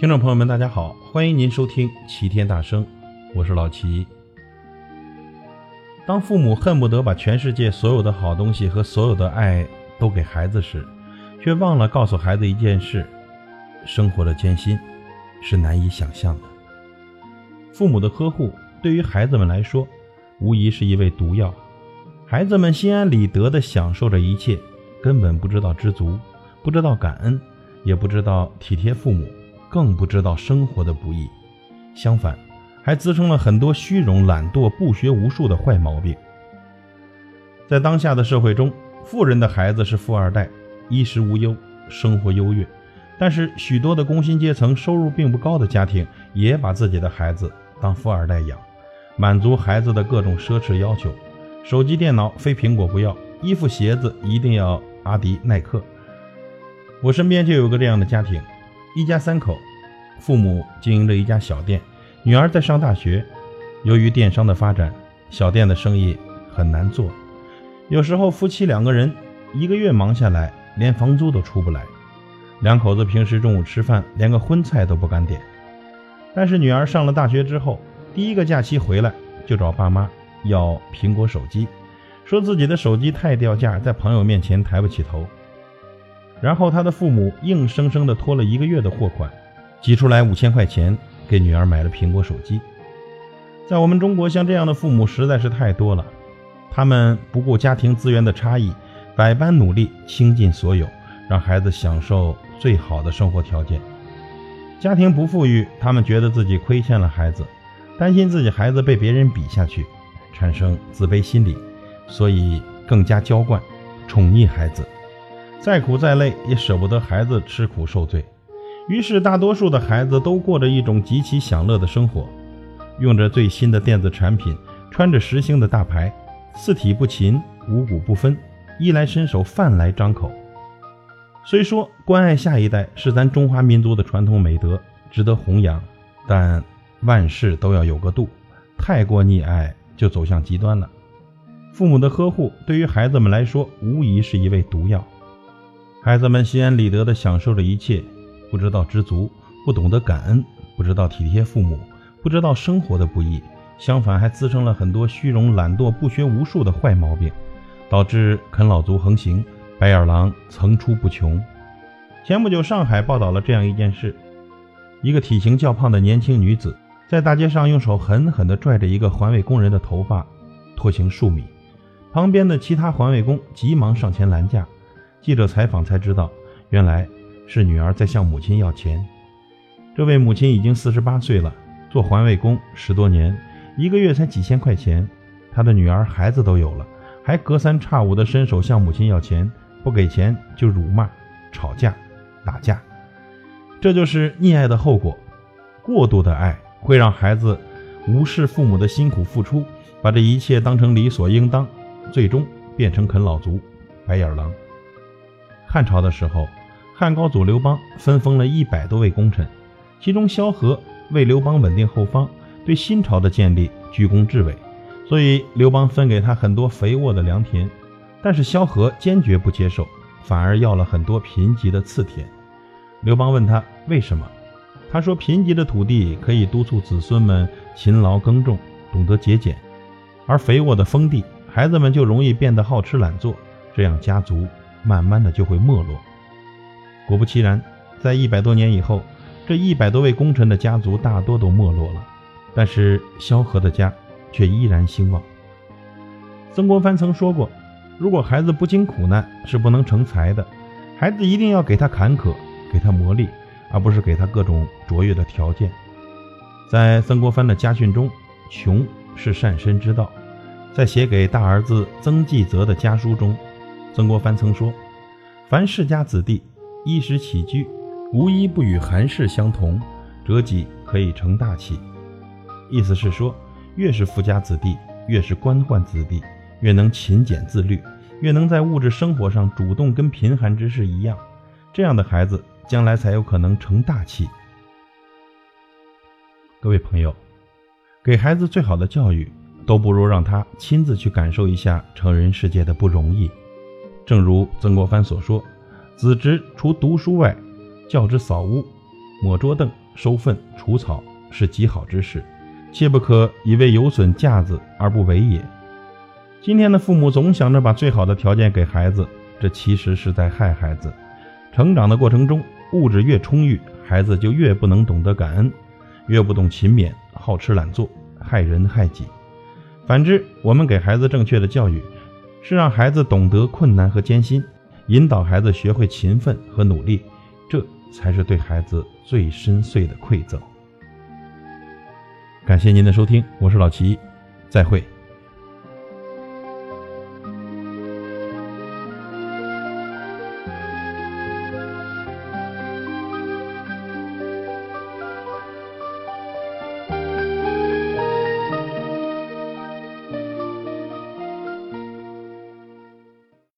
听众朋友们，大家好，欢迎您收听齐天大圣，我是老齐。当父母恨不得把全世界所有的好东西和所有的爱都给孩子时，却忘了告诉孩子一件事：生活的艰辛是难以想象的。父母的呵护对于孩子们来说，无疑是一味毒药。孩子们心安理得地享受着一切，根本不知道知足，不知道感恩，也不知道体贴父母。更不知道生活的不易，相反，还滋生了很多虚荣、懒惰、不学无术的坏毛病。在当下的社会中，富人的孩子是富二代，衣食无忧，生活优越；但是，许多的工薪阶层、收入并不高的家庭，也把自己的孩子当富二代养，满足孩子的各种奢侈要求：手机、电脑非苹果不要，衣服、鞋子一定要阿迪、耐克。我身边就有个这样的家庭。一家三口，父母经营着一家小店，女儿在上大学。由于电商的发展，小店的生意很难做。有时候夫妻两个人一个月忙下来，连房租都出不来。两口子平时中午吃饭，连个荤菜都不敢点。但是女儿上了大学之后，第一个假期回来就找爸妈要苹果手机，说自己的手机太掉价，在朋友面前抬不起头。然后他的父母硬生生地拖了一个月的货款，挤出来五千块钱给女儿买了苹果手机。在我们中国，像这样的父母实在是太多了。他们不顾家庭资源的差异，百般努力，倾尽所有，让孩子享受最好的生活条件。家庭不富裕，他们觉得自己亏欠了孩子，担心自己孩子被别人比下去，产生自卑心理，所以更加娇惯、宠溺孩子。再苦再累也舍不得孩子吃苦受罪，于是大多数的孩子都过着一种极其享乐的生活，用着最新的电子产品，穿着时兴的大牌，四体不勤，五谷不分，衣来伸手，饭来张口。虽说关爱下一代是咱中华民族的传统美德，值得弘扬，但万事都要有个度，太过溺爱就走向极端了。父母的呵护对于孩子们来说，无疑是一味毒药。孩子们心安理得地享受着一切，不知道知足，不懂得感恩，不知道体贴父母，不知道生活的不易，相反还滋生了很多虚荣、懒惰、不学无术的坏毛病，导致啃老族横行，白眼狼层出不穷。前不久，上海报道了这样一件事：一个体型较胖的年轻女子在大街上用手狠狠地拽着一个环卫工人的头发，拖行数米，旁边的其他环卫工急忙上前拦架。记者采访才知道，原来是女儿在向母亲要钱。这位母亲已经四十八岁了，做环卫工十多年，一个月才几千块钱。她的女儿孩子都有了，还隔三差五地伸手向母亲要钱，不给钱就辱骂、吵架、打架。这就是溺爱的后果。过度的爱会让孩子无视父母的辛苦付出，把这一切当成理所应当，最终变成啃老族、白眼狼。汉朝的时候，汉高祖刘邦分封了一百多位功臣，其中萧何为刘邦稳定后方，对新朝的建立居功至伟，所以刘邦分给他很多肥沃的良田。但是萧何坚决不接受，反而要了很多贫瘠的次田。刘邦问他为什么，他说贫瘠的土地可以督促子孙们勤劳耕种，懂得节俭，而肥沃的封地，孩子们就容易变得好吃懒做，这样家族。慢慢的就会没落。果不其然，在一百多年以后，这一百多位功臣的家族大多都没落了，但是萧何的家却依然兴旺。曾国藩曾说过，如果孩子不经苦难是不能成才的，孩子一定要给他坎坷，给他磨砺，而不是给他各种卓越的条件。在曾国藩的家训中，穷是善身之道。在写给大儿子曾纪泽的家书中。曾国藩曾说：“凡世家子弟，衣食起居，无一不与寒士相同，折己可以成大器。”意思是说，越是富家子弟，越是官宦子弟，越能勤俭自律，越能在物质生活上主动跟贫寒之士一样，这样的孩子将来才有可能成大器。各位朋友，给孩子最好的教育，都不如让他亲自去感受一下成人世界的不容易。正如曾国藩所说：“子侄除读书外，教之扫屋、抹桌凳、收粪、除草是极好之事，切不可以为有损架子而不为也。今天的父母总想着把最好的条件给孩子，这其实是在害孩子。成长的过程中，物质越充裕，孩子就越不能懂得感恩，越不懂勤勉，好吃懒做，害人害己。反之，我们给孩子正确的教育，是让孩子懂得困难和艰辛，引导孩子学会勤奋和努力，这才是对孩子最深邃的馈赠。感谢您的收听，我是老齐，再会。